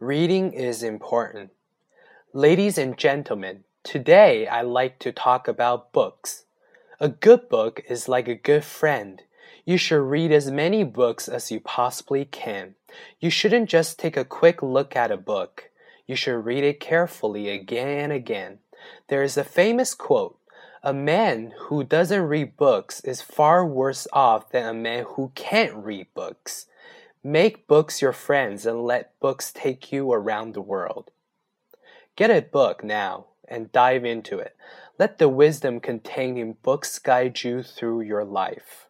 Reading is important. Ladies and gentlemen, today I like to talk about books. A good book is like a good friend. You should read as many books as you possibly can. You shouldn't just take a quick look at a book. You should read it carefully again and again. There is a famous quote A man who doesn't read books is far worse off than a man who can't read books. Make books your friends and let books take you around the world. Get a book now and dive into it. Let the wisdom contained in books guide you through your life.